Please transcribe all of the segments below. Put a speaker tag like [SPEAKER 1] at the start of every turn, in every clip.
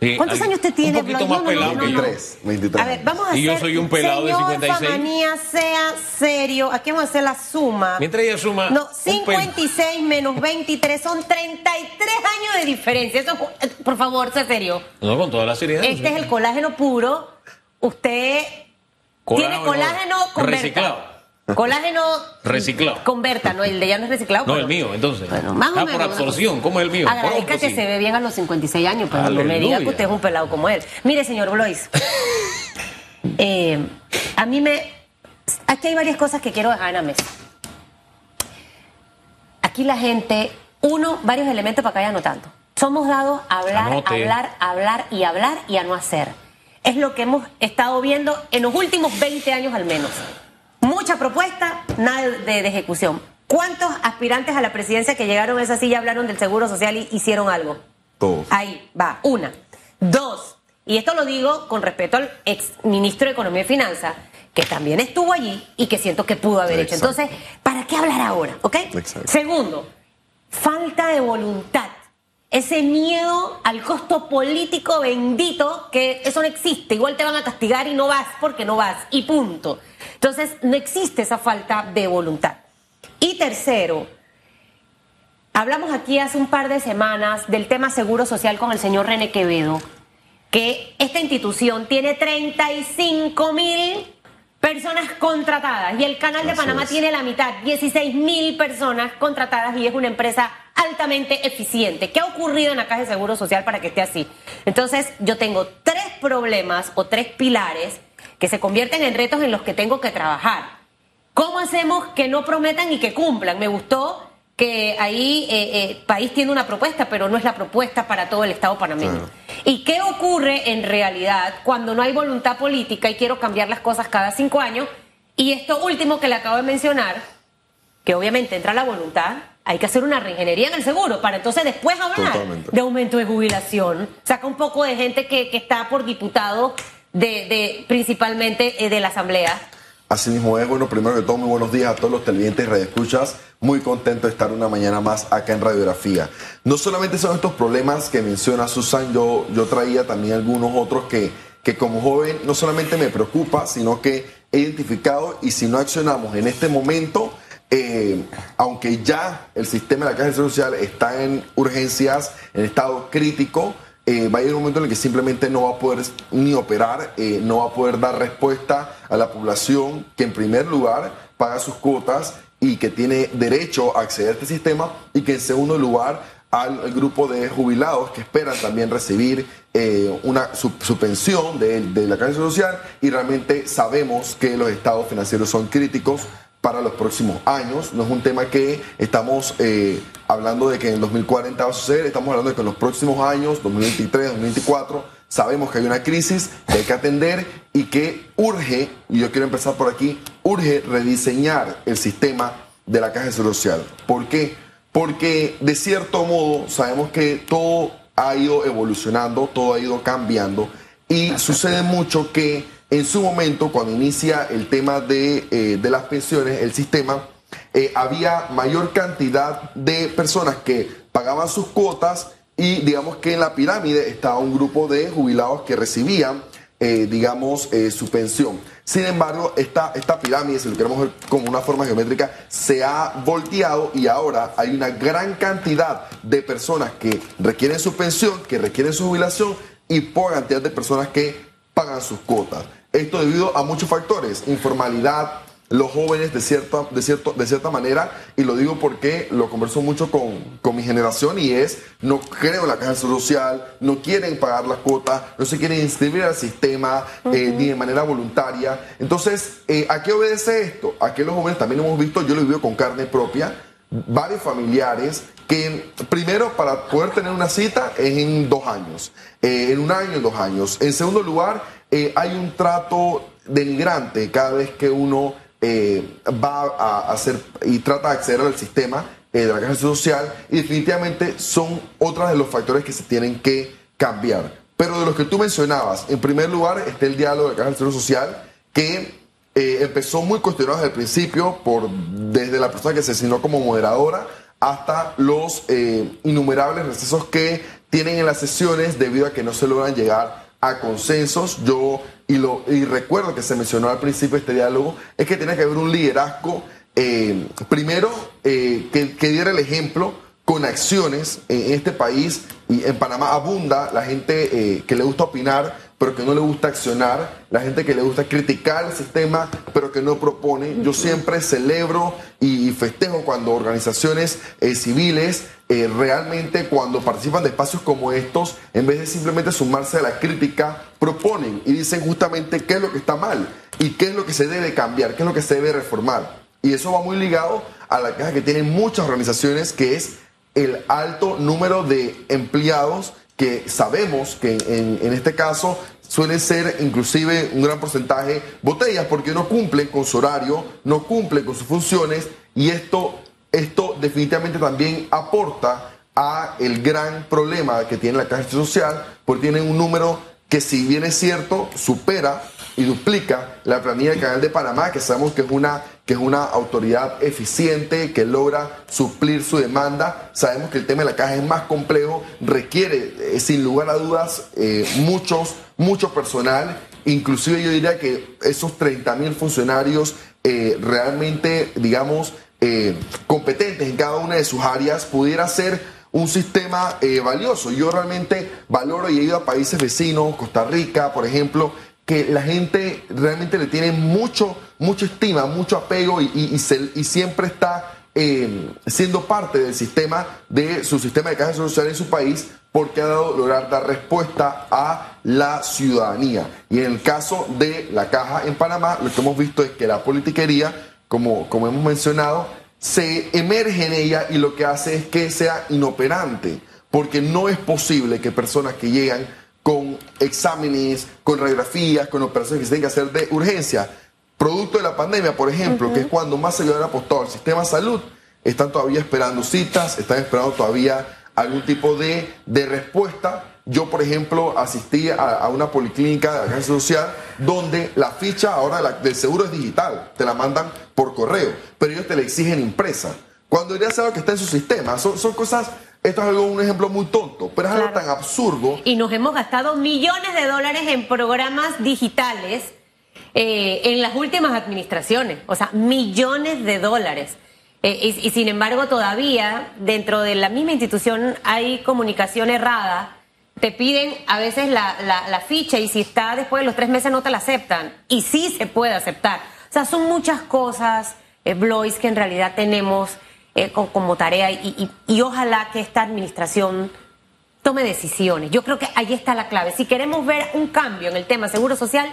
[SPEAKER 1] Sí,
[SPEAKER 2] ¿Cuántos años usted tiene,
[SPEAKER 1] un poquito más pelado que yo.
[SPEAKER 3] 23, 23
[SPEAKER 2] A ver, vamos a
[SPEAKER 1] Y yo
[SPEAKER 2] hacer-
[SPEAKER 1] soy un pelado de
[SPEAKER 2] señor
[SPEAKER 1] 56.
[SPEAKER 2] Famanía, sea serio. Aquí vamos a hacer la suma.
[SPEAKER 1] Mientras ella suma.
[SPEAKER 2] No,
[SPEAKER 1] un pel-
[SPEAKER 2] 56 menos 23 son 33 años de diferencia. Eso, por favor, sea serio.
[SPEAKER 1] No, con toda la seriedad.
[SPEAKER 2] Este es el colágeno puro. Usted tiene colágeno
[SPEAKER 1] reciclado.
[SPEAKER 2] Colágeno
[SPEAKER 1] Reciclado.
[SPEAKER 2] Converta, no, el de ella no es reciclado.
[SPEAKER 1] No,
[SPEAKER 2] pero-
[SPEAKER 1] el mío, entonces.
[SPEAKER 2] Bueno, más o
[SPEAKER 1] ah,
[SPEAKER 2] menos,
[SPEAKER 1] por absorción. ¿cómo es el mío?
[SPEAKER 2] Agradezca que se ve bien a los 56 años, pero no me diga que usted es un pelado como él. Mire, señor Blois, eh, a mí me... Aquí hay varias cosas que quiero dejar en la mesa. Aquí la gente, uno, varios elementos para que vayan anotando. Somos dados a hablar,
[SPEAKER 1] Anote.
[SPEAKER 2] hablar, hablar y hablar y a no hacer. Es lo que hemos estado viendo en los últimos 20 años al menos. Mucha propuesta, nada de, de ejecución. ¿Cuántos aspirantes a la presidencia que llegaron a esa silla hablaron del seguro social y hicieron algo?
[SPEAKER 3] Todos.
[SPEAKER 2] Ahí va, una. Dos, y esto lo digo con respeto al ex ministro de Economía y Finanzas, que también estuvo allí y que siento que pudo haber hecho. Entonces, ¿para qué hablar ahora? ¿Ok?
[SPEAKER 3] Exacto.
[SPEAKER 2] Segundo, falta de voluntad. Ese miedo al costo político bendito, que eso no existe. Igual te van a castigar y no vas porque no vas. Y punto. Entonces, no existe esa falta de voluntad. Y tercero, hablamos aquí hace un par de semanas del tema seguro social con el señor René Quevedo, que esta institución tiene 35 mil personas contratadas y el canal de
[SPEAKER 3] Así
[SPEAKER 2] Panamá
[SPEAKER 3] es.
[SPEAKER 2] tiene la mitad, 16 mil personas contratadas y es una empresa altamente eficiente. ¿Qué ha ocurrido en la Caja de Seguro Social para que esté así? Entonces, yo tengo tres problemas o tres pilares que se convierten en retos en los que tengo que trabajar. ¿Cómo hacemos que no prometan y que cumplan? Me gustó que ahí eh, eh, país tiene una propuesta, pero no es la propuesta para todo el Estado panameño.
[SPEAKER 3] Claro.
[SPEAKER 2] ¿Y qué ocurre en realidad cuando no hay voluntad política y quiero cambiar las cosas cada cinco años? Y esto último que le acabo de mencionar, que obviamente entra la voluntad, hay que hacer una reingeniería en el seguro para entonces después hablar
[SPEAKER 3] Totalmente.
[SPEAKER 2] de aumento de jubilación. Saca un poco de gente que, que está por diputado de, de principalmente eh, de la Asamblea.
[SPEAKER 3] Así mismo es, bueno, primero que todo, muy buenos días a todos los televidentes y radioescuchas. Muy contento de estar una mañana más acá en Radiografía. No solamente son estos problemas que menciona Susan, yo, yo traía también algunos otros que, que como joven no solamente me preocupa, sino que he identificado y si no accionamos en este momento, eh, aunque ya el sistema de la Caja Social está en urgencias, en estado crítico, eh, va a llegar un momento en el que simplemente no va a poder ni operar, eh, no va a poder dar respuesta a la población que en primer lugar paga sus cuotas y que tiene derecho a acceder a este sistema y que en segundo lugar al, grupo de jubilados que esperan también recibir una, su, pensión de, de la Caja Social y realmente sabemos que los estados financieros son críticos para los próximos años. No es un tema que estamos eh, hablando de que en el 2040 va a suceder, estamos hablando de que en los próximos años, 2023, 2024, sabemos que hay una crisis que hay que atender y que urge, y yo quiero empezar por aquí, urge rediseñar el sistema de la Caja de Seguro Social. ¿Por qué? Porque de cierto modo sabemos que todo ha ido evolucionando, todo ha ido cambiando y sucede mucho que en su momento, cuando inicia el tema de, eh, de las pensiones, el sistema, eh, había mayor cantidad de personas que pagaban sus cuotas y digamos que en la pirámide estaba un grupo de jubilados que recibían, eh, digamos, su pensión. Sin embargo, esta, esta pirámide, si lo queremos ver como una forma geométrica, se ha volteado y ahora hay una gran cantidad de personas que requieren su pensión, que requieren su jubilación y poca cantidad de personas que pagan sus cuotas. Esto debido a muchos factores, informalidad, los jóvenes de cierta, de cierto, de cierta manera, y lo digo porque lo converso mucho con, con mi generación y es, no creo en la caja social, no quieren pagar las cuotas, no se quieren inscribir al sistema eh, ni de manera voluntaria. Entonces, eh, ¿a qué obedece esto? A que los jóvenes también hemos visto, yo lo he vivido con carne propia, varios familiares que primero para poder tener una cita es en dos años, eh, en un año, en dos años. En segundo lugar, eh, hay un trato denigrante cada vez que uno eh, va a hacer y trata de acceder al sistema eh, de la caja social y definitivamente son otros de los factores que se tienen que cambiar. Pero de los que tú mencionabas, en primer lugar está el diálogo de la caja social que empezó muy cuestionado desde el principio por desde la persona que se asignó como moderadora hasta los innumerables recesos que tienen en las sesiones debido a que no se logran llegar a consensos. Yo, y, lo, y recuerdo que se mencionó al principio este diálogo, es que tiene que haber un liderazgo, eh, primero, eh, que, que diera el ejemplo con acciones en este país y en Panamá abunda la gente eh, que le gusta opinar, pero que no le gusta accionar, la gente que le gusta criticar el sistema, pero que no propone. Yo siempre celebro y festejo cuando organizaciones eh, civiles eh, realmente cuando participan de espacios como estos, en vez de simplemente sumarse a la crítica, proponen y dicen justamente qué es lo que está mal y qué es lo que se debe cambiar, qué es lo que se debe reformar. Y eso va muy ligado a la caja que tienen muchas organizaciones, que es el alto número de empleados que sabemos que en, este caso suele ser inclusive un gran porcentaje botellas porque no cumplen con su horario, no cumplen con sus funciones y esto, esto definitivamente también aporta a el gran problema que tiene la caja social porque tienen un número que si bien es cierto supera y duplica la planilla del Canal de Panamá, que sabemos que es una que es una autoridad eficiente, que logra suplir su demanda. Sabemos que el tema de la caja es más complejo, requiere eh, sin lugar a dudas eh, muchos, mucho personal. Inclusive yo diría que esos 30 mil funcionarios eh, realmente, digamos, competentes en cada una de sus áreas, pudiera ser un sistema valioso. Yo realmente valoro y he ido a países vecinos, Costa Rica, por ejemplo, que la gente realmente le tiene mucho, mucha estima, mucho apego y, siempre está eh, siendo parte del sistema, de su sistema de caja social en su país, porque ha dado lograr dar respuesta a la ciudadanía. Y en el caso de la caja en Panamá, lo que hemos visto es que la politiquería, como, como hemos mencionado, se emerge en ella y lo que hace es que sea inoperante, porque no es posible que personas que llegan con exámenes, con radiografías, con operaciones que se tienen que hacer de urgencia. Producto de la pandemia, por ejemplo, que es cuando más se le ha apostado al sistema de salud, están todavía esperando citas, están esperando todavía algún tipo de, de respuesta. Yo, por ejemplo, asistí a, una policlínica de la agencia social donde la ficha ahora del seguro es digital, te la mandan por correo, pero ellos te la exigen impresa. Cuando ser algo que está en su sistema, son, son cosas esto es algo, un ejemplo muy tonto, pero es algo tan absurdo.
[SPEAKER 2] Y nos hemos gastado millones de dólares en programas digitales eh, en las últimas administraciones, o sea, millones de dólares. Eh, y, sin embargo, todavía dentro de la misma institución hay comunicación errada. Te piden a veces la, la, ficha y si está después de los tres meses no te la aceptan. Y sí se puede aceptar. O sea, son muchas cosas, eh, Blois, que en realidad tenemos eh, como tarea y, y, ojalá que esta administración tome decisiones. Yo creo que ahí está la clave. Si queremos ver un cambio en el tema seguro social,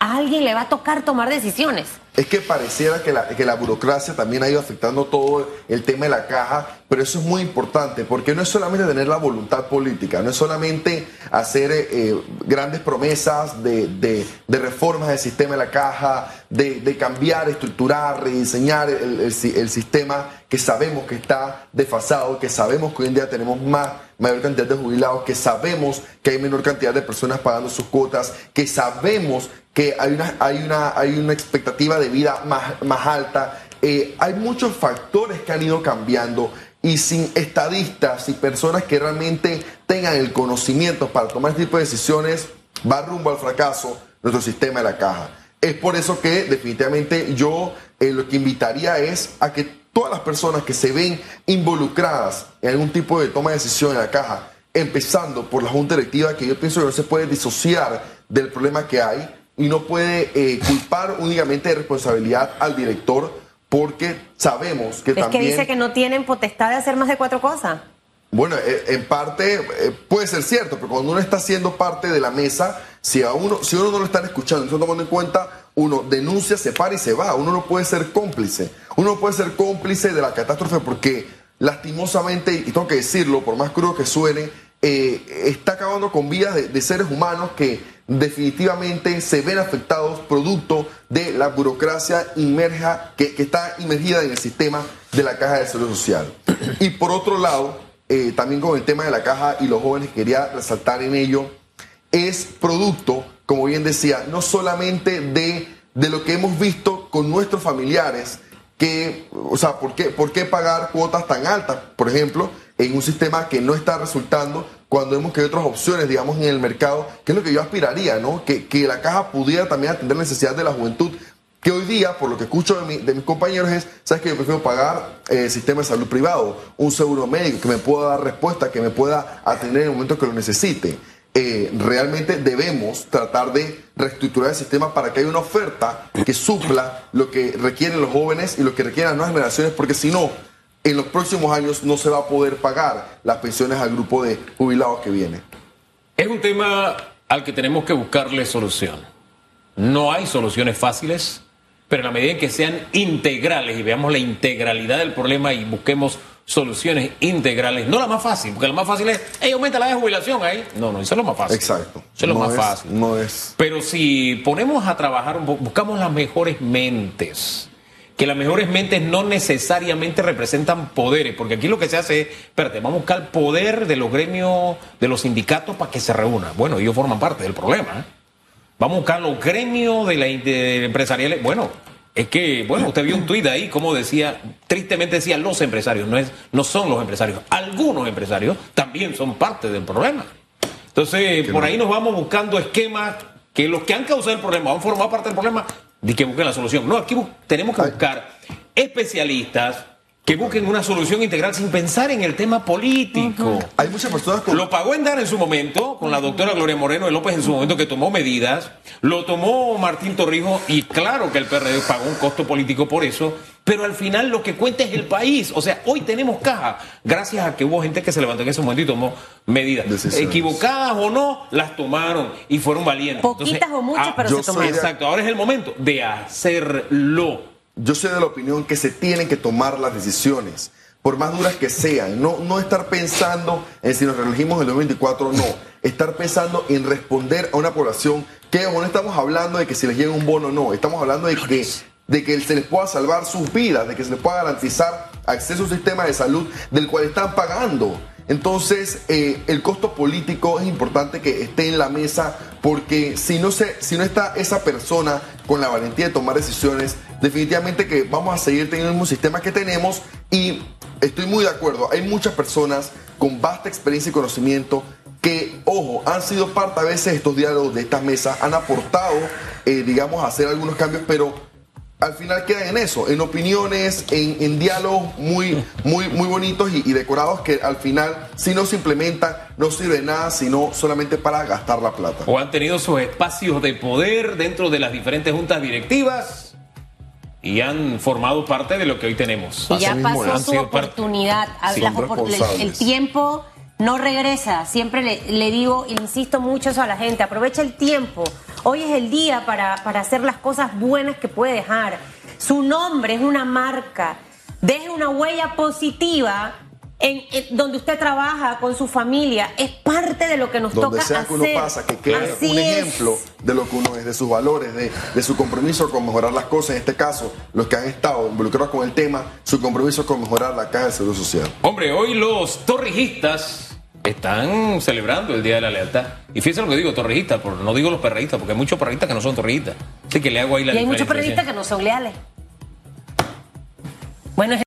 [SPEAKER 2] a alguien le va a tocar tomar decisiones.
[SPEAKER 3] Es que pareciera que la, que la burocracia también ha ido afectando todo el tema de la caja, pero eso es muy importante, porque no es solamente tener la voluntad política, no es solamente hacer eh, grandes promesas de, de, reformas del sistema de la caja, de, cambiar, estructurar, rediseñar el, el, sistema que sabemos que está desfasado, que sabemos que hoy en día tenemos más mayor cantidad de jubilados, que sabemos que hay menor cantidad de personas pagando sus cuotas, que sabemos que hay una, hay una, hay una expectativa de vida más, más alta. Eh, hay muchos factores que han ido cambiando y sin estadistas y personas que realmente tengan el conocimiento para tomar este tipo de decisiones, va rumbo al fracaso nuestro sistema de la caja. Es por eso que definitivamente yo eh, lo que invitaría es a que todas las personas que se ven involucradas en algún tipo de toma de decisión en la caja, empezando por la junta directiva, que yo pienso que no se puede disociar del problema que hay, y no puede eh, culpar únicamente de responsabilidad al director porque sabemos que también...
[SPEAKER 2] Es que dice que no tienen potestad de hacer más de cuatro cosas.
[SPEAKER 3] Bueno, eh, en parte eh, puede ser cierto, pero cuando uno está siendo parte de la mesa, si a uno, si uno no lo están escuchando, no tomando en cuenta, uno denuncia, se para y se va. Uno no puede ser cómplice. Uno no puede ser cómplice de la catástrofe porque lastimosamente, y tengo que decirlo, por más crudo que suene, está acabando con vidas de seres humanos que definitivamente se ven afectados producto de la burocracia inmerja, que, está inmergida en el sistema de la caja de salud social. Y por otro lado, eh, también con el tema de la caja y los jóvenes, quería resaltar en ello, es producto, como bien decía, no solamente de, de lo que hemos visto con nuestros familiares, que, o sea, ¿por qué, ¿por qué pagar cuotas tan altas? Por ejemplo, en un sistema que no está resultando cuando vemos que hay otras opciones, digamos, en el mercado, que es lo que yo aspiraría, ¿no? Que, que la caja pudiera también atender necesidades de la juventud que hoy día, por lo que escucho de, mi- de mis compañeros, es, ¿sabes que Yo prefiero pagar eh, sistema de salud privado, un seguro médico que me pueda dar respuesta, que me pueda atender en el momento que lo necesite. Eh, realmente debemos tratar de reestructurar el sistema para que haya una oferta que supla lo que requieren los jóvenes y lo que requieren las nuevas generaciones, porque si no, en los próximos años no se va a poder pagar las pensiones al grupo de jubilados que viene.
[SPEAKER 1] Es un tema al que tenemos que buscarle solución. No hay soluciones fáciles, pero en la medida en que sean integrales y veamos la integralidad del problema y busquemos soluciones integrales, no la más fácil, porque la más fácil es, hey, aumenta la de jubilación ahí. No, no, eso es lo más fácil.
[SPEAKER 3] Exacto.
[SPEAKER 1] Eso es lo
[SPEAKER 3] No
[SPEAKER 1] más
[SPEAKER 3] es-
[SPEAKER 1] fácil.
[SPEAKER 3] No es.
[SPEAKER 1] Pero si ponemos a trabajar, buscamos las mejores mentes, que las mejores mentes no necesariamente representan poderes, porque aquí lo que se hace es, espérate, vamos a buscar el poder de los gremios, de los sindicatos para que se reúnan. Bueno, ellos forman parte del problema. ¿eh? Vamos a buscar los gremios de la de empresariales. Bueno, es que, bueno, usted vio un tuit ahí, como decía, tristemente decía los empresarios, no, es, no son los empresarios. Algunos empresarios también son parte del problema. Entonces, por ahí nos vamos buscando esquemas que los que han causado el problema han formado parte del problema de que busquen la solución. No, aquí tenemos que buscar especialistas que busquen una solución integral sin pensar en el tema político.
[SPEAKER 3] Hay muchas personas con.
[SPEAKER 1] Lo pagó en dar en su momento, con la doctora Gloria Moreno de López en su momento, que tomó medidas. Lo tomó Martín Torrijos y claro que el PRD pagó un costo político por eso. Pero al final lo que cuenta es el país. O sea, hoy tenemos caja, gracias a que hubo gente que se levantó en ese momento y tomó medidas.
[SPEAKER 3] Decisiones.
[SPEAKER 1] Equivocadas o no, las tomaron y fueron valientes.
[SPEAKER 2] Poquitas o muchas, pero
[SPEAKER 3] yo
[SPEAKER 2] se tomaron.
[SPEAKER 3] de-
[SPEAKER 1] Exacto, ahora es el momento de hacerlo.
[SPEAKER 3] Yo soy de la opinión que se tienen que tomar las decisiones, por más duras que sean. No, no estar pensando en si nos reelegimos en el 2024 o no. Estar pensando en responder a una población que no estamos hablando de que si les llega un bono o no. Estamos hablando de que, de que se les pueda salvar sus vidas, de que se les pueda garantizar acceso a un sistema de salud del cual están pagando. Entonces, eh, el costo político es importante que esté en la mesa porque si no, se, si no está esa persona con la valentía de tomar decisiones, definitivamente que vamos a seguir teniendo el mismo sistema que tenemos y estoy muy de acuerdo. Hay muchas personas con vasta experiencia y conocimiento que, ojo, han sido parte a veces de estos diálogos de estas mesas, han aportado, eh, digamos, a hacer algunos cambios, pero al final quedan en eso, en opiniones, en, en diálogos muy, muy, muy bonitos y, y decorados que al final, si no se implementan, no sirve de nada, sino solamente para gastar la plata.
[SPEAKER 1] o han tenido sus espacios de poder dentro de las diferentes juntas directivas y han formado parte de lo que hoy tenemos.
[SPEAKER 2] Y ya pasó
[SPEAKER 1] han
[SPEAKER 2] su oportunidad. El, el tiempo no regresa. Siempre le, le digo insisto mucho eso a la gente. Aprovecha el tiempo. Hoy es el día para, para hacer las cosas buenas que puede dejar. Su nombre es una marca. Deje una huella positiva en, en donde usted trabaja con su familia. Es parte de lo que nos
[SPEAKER 3] Donde
[SPEAKER 2] toca
[SPEAKER 3] sea que
[SPEAKER 2] hacer.
[SPEAKER 3] uno pasa, que quede
[SPEAKER 2] Así
[SPEAKER 3] un
[SPEAKER 2] es.
[SPEAKER 3] ejemplo de lo que uno es, de sus valores, de, de su compromiso con mejorar las cosas. En este caso, los que han estado involucrados con el tema, su compromiso con mejorar la caja de seguro social.
[SPEAKER 1] Hombre, hoy los torrijistas están celebrando el Día de la Lealtad. Y fíjense lo que digo, torrijistas, por- no digo los perreístas, porque hay muchos perreístas que no son torrijistas. Así que le hago ahí la
[SPEAKER 2] Y hay muchos periodistas que no son leales. Bueno, es